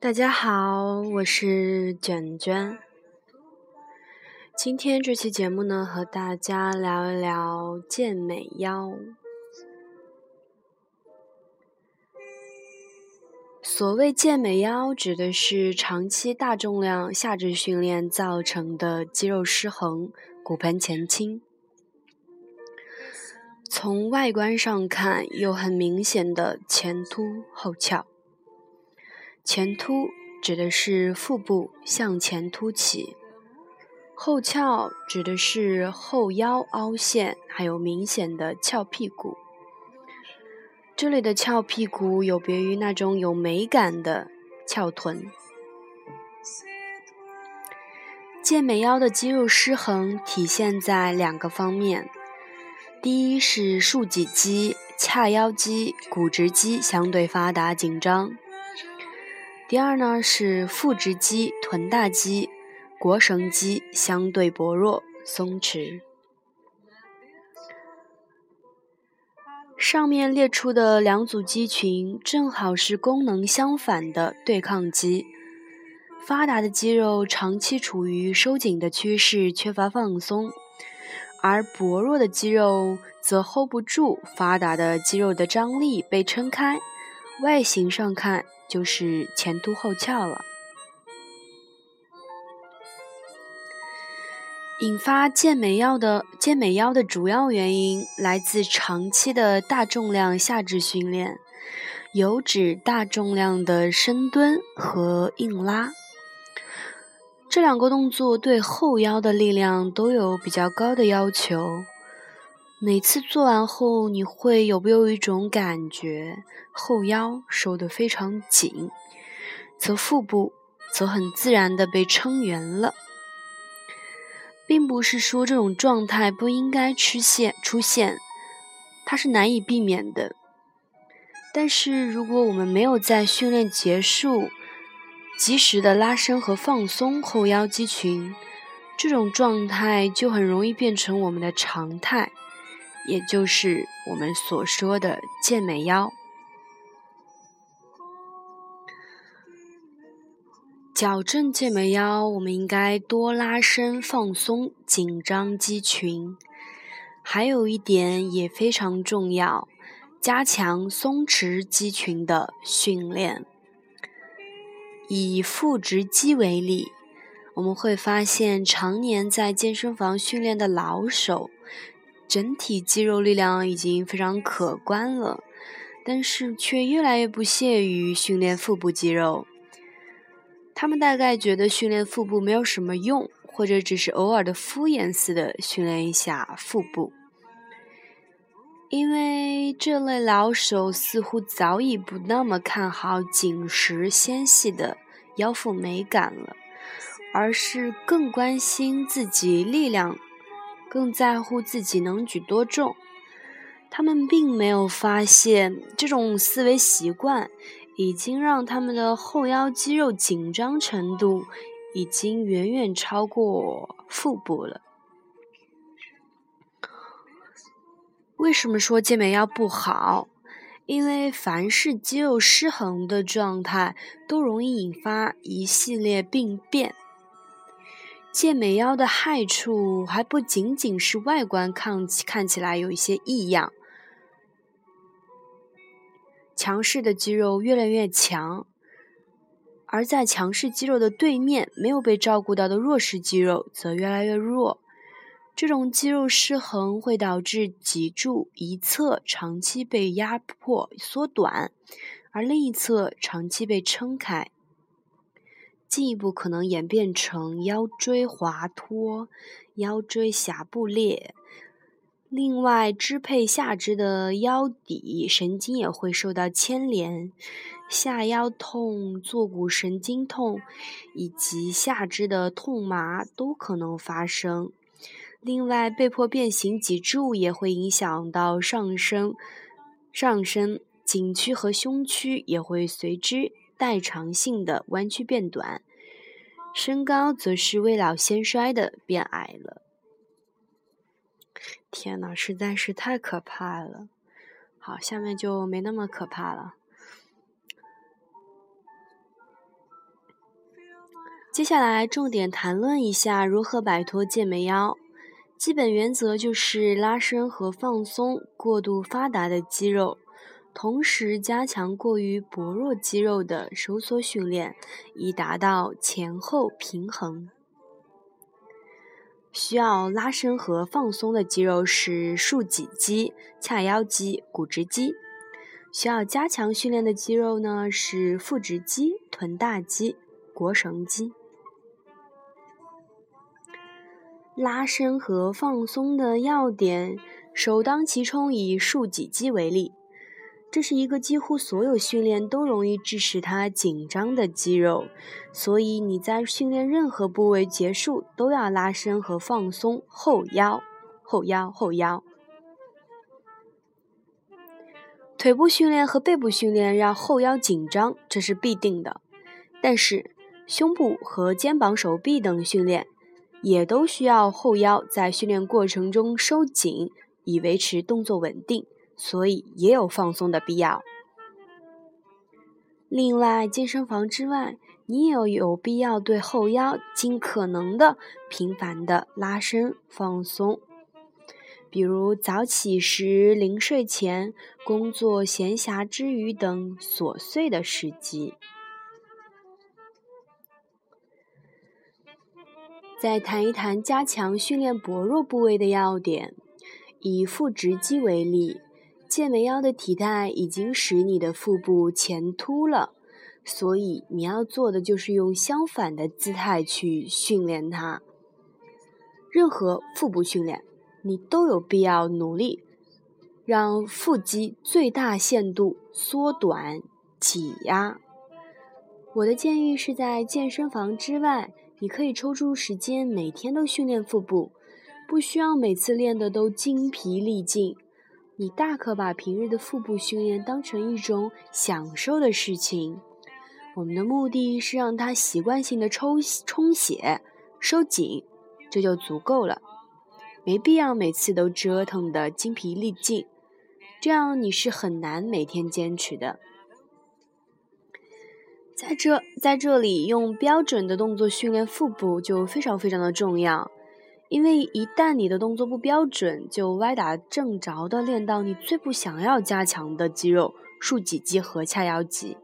大家好，我是卷卷。今天这期节目呢，和大家聊一聊健美腰。所谓健美腰，指的是长期大重量下肢训练造成的肌肉失衡、骨盆前倾。从外观上看，有很明显的前凸后翘。前凸指的是腹部向前凸起，后翘指的是后腰凹陷，还有明显的翘屁股。这里的翘屁股有别于那种有美感的翘臀。健美腰的肌肉失衡体现在两个方面，第一是竖脊肌、髂腰肌、股直肌相对发达紧张。第二呢是腹直肌、臀大肌、腘绳肌相对薄弱松弛。上面列出的两组肌群正好是功能相反的对抗肌。发达的肌肉长期处于收紧的趋势，缺乏放松；而薄弱的肌肉则 hold 不住发达的肌肉的张力，被撑开。外形上看。就是前凸后翘了。引发健美腰的健美腰的主要原因来自长期的大重量下肢训练，有指大重量的深蹲和硬拉。这两个动作对后腰的力量都有比较高的要求。每次做完后，你会有没有一种感觉，后腰收得非常紧，则腹部则很自然的被撑圆了，并不是说这种状态不应该出现，出现，它是难以避免的。但是如果我们没有在训练结束及时的拉伸和放松后腰肌群，这种状态就很容易变成我们的常态。也就是我们所说的健美腰。矫正健美腰，我们应该多拉伸、放松紧张肌群。还有一点也非常重要，加强松弛肌群的训练。以腹直肌为例，我们会发现，常年在健身房训练的老手。整体肌肉力量已经非常可观了，但是却越来越不屑于训练腹部肌肉。他们大概觉得训练腹部没有什么用，或者只是偶尔的敷衍似的训练一下腹部。因为这类老手似乎早已不那么看好紧实纤细的腰腹美感了，而是更关心自己力量。更在乎自己能举多重，他们并没有发现这种思维习惯已经让他们的后腰肌肉紧张程度已经远远超过腹部了。为什么说健美腰不好？因为凡是肌肉失衡的状态，都容易引发一系列病变。健美腰的害处还不仅仅是外观看看起来有一些异样，强势的肌肉越来越强，而在强势肌肉的对面，没有被照顾到的弱势肌肉则越来越弱。这种肌肉失衡会导致脊柱一侧长期被压迫缩短，而另一侧长期被撑开。进一步可能演变成腰椎滑脱、腰椎峡部裂。另外，支配下肢的腰底神经也会受到牵连，下腰痛、坐骨神经痛以及下肢的痛麻都可能发生。另外，被迫变形脊柱也会影响到上身，上身颈区和胸区也会随之。代偿性的弯曲变短，身高则是未老先衰的变矮了。天哪，实在是太可怕了！好，下面就没那么可怕了。接下来重点谈论一下如何摆脱健美腰。基本原则就是拉伸和放松过度发达的肌肉，同时加强过于薄弱肌肉的收缩训练，以达到前后平衡。需要拉伸和放松的肌肉是竖脊肌、髂腰肌、股直肌；需要加强训练的肌肉呢是腹直肌、臀大肌、腘绳肌。拉伸和放松的要点，首当其冲以竖脊肌为例，这是一个几乎所有训练都容易致使它紧张的肌肉，所以你在训练任何部位结束都要拉伸和放松后腰、后腰、后腰。腿部训练和背部训练让后腰紧张，这是必定的，但是胸部和肩膀、手臂等训练。也都需要后腰在训练过程中收紧，以维持动作稳定，所以也有放松的必要。另外，健身房之外，你也有必要对后腰尽可能的频繁的拉伸放松，比如早起时、临睡前、工作闲暇之余等琐碎的时机。再谈一谈加强训练薄弱部位的要点。以腹直肌为例，健美腰的体态已经使你的腹部前凸了，所以你要做的就是用相反的姿态去训练它。任何腹部训练，你都有必要努力让腹肌最大限度缩短、挤压。我的建议是在健身房之外。你可以抽出时间，每天都训练腹部，不需要每次练的都精疲力尽。你大可把平日的腹部训练当成一种享受的事情。我们的目的是让它习惯性的抽充血、收紧，这就足够了，没必要每次都折腾的精疲力尽，这样你是很难每天坚持的。在这，在这里用标准的动作训练腹部就非常非常的重要，因为一旦你的动作不标准，就歪打正着的练到你最不想要加强的肌肉——竖脊肌和髂腰肌。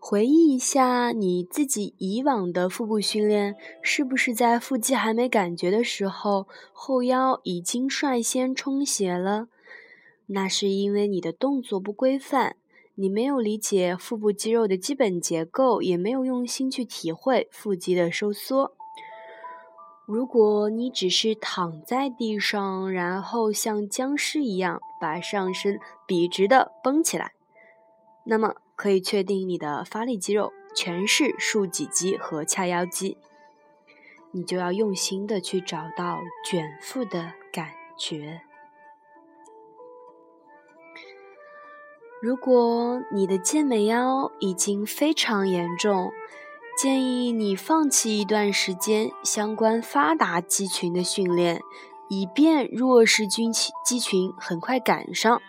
回忆一下你自己以往的腹部训练，是不是在腹肌还没感觉的时候，后腰已经率先充血了？那是因为你的动作不规范。你没有理解腹部肌肉的基本结构，也没有用心去体会腹肌的收缩。如果你只是躺在地上，然后像僵尸一样把上身笔直的绷起来，那么可以确定你的发力肌肉全是竖脊肌和髂腰肌。你就要用心的去找到卷腹的感觉。如果你的健美腰已经非常严重，建议你放弃一段时间相关发达肌群的训练，以便弱势肌群肌群很快赶上。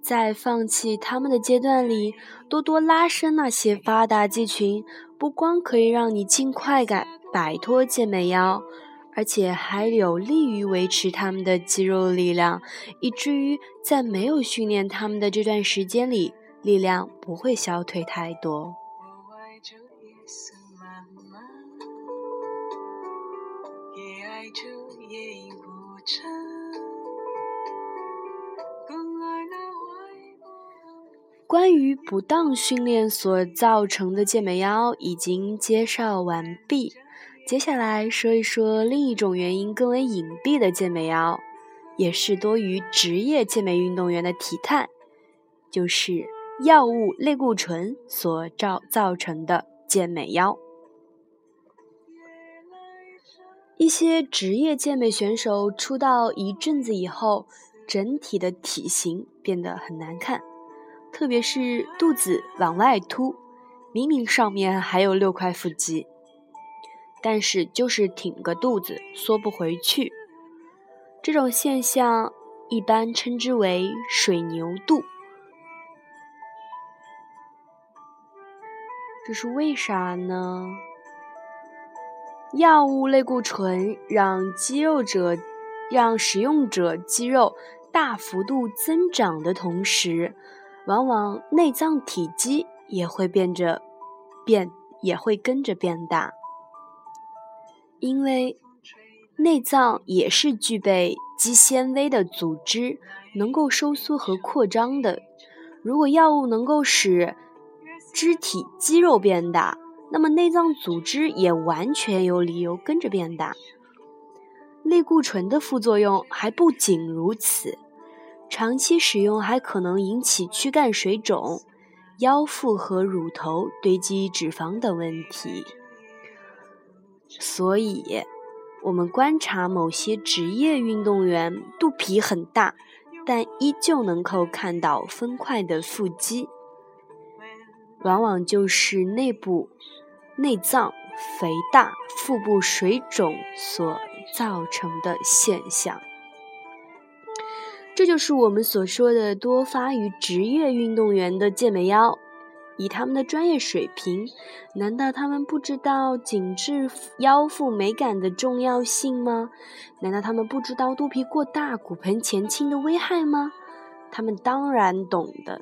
在放弃他们的阶段里，多多拉伸那些发达肌群，不光可以让你尽快改摆脱健美腰。而且还有利于维持他们的肌肉力量，以至于在没有训练他们的这段时间里，力量不会消退太多。关于不当训练所造成的健美腰已经介绍完毕。接下来说一说另一种原因更为隐蔽的健美腰，也是多于职业健美运动员的体态，就是药物类固醇所造造成的健美腰。一些职业健美选手出道一阵子以后，整体的体型变得很难看，特别是肚子往外凸，明明上面还有六块腹肌。但是就是挺个肚子缩不回去，这种现象一般称之为水牛肚。这是为啥呢？药物类固醇让肌肉者让使用者肌肉大幅度增长的同时，往往内脏体积也会变着变也会跟着变大，因为内脏也是具备肌纤维的组织，能够收缩和扩张的。如果药物能够使肢体肌肉变大，那么内脏组织也完全有理由跟着变大。类固醇的副作用还不仅如此，长期使用还可能引起躯干水肿、腰腹和乳头堆积脂肪等问题。所以，我们观察某些职业运动员肚皮很大，但依旧能够看到分块的腹肌。往往就是内部内脏肥大、腹部水肿所造成的现象。这就是我们所说的多发于职业运动员的健美腰。以他们的专业水平，难道他们不知道紧致腰腹美感的重要性吗？难道他们不知道肚皮过大、骨盆前倾的危害吗？他们当然懂的。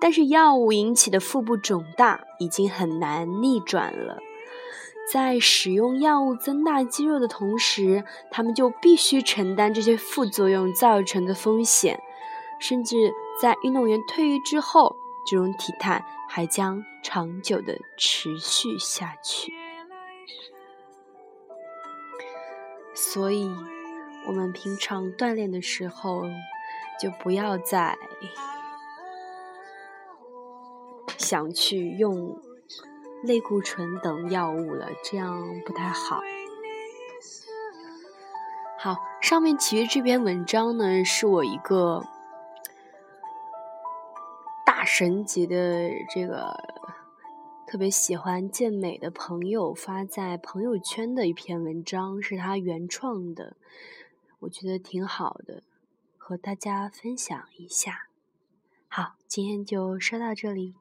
但是药物引起的腹部肿大已经很难逆转了，在使用药物增大肌肉的同时，他们就必须承担这些副作用造成的风险，甚至在运动员退役之后，这种体态还将长久的持续下去。所以，我们平常锻炼的时候，就不要再。想去用类固醇等药物了，这样不太好。好，上面其实这篇文章呢，是我一个神级的这个特别喜欢健美的朋友发在朋友圈的一篇文章，是他原创的，我觉得挺好的，和大家分享一下。好，今天就说到这里。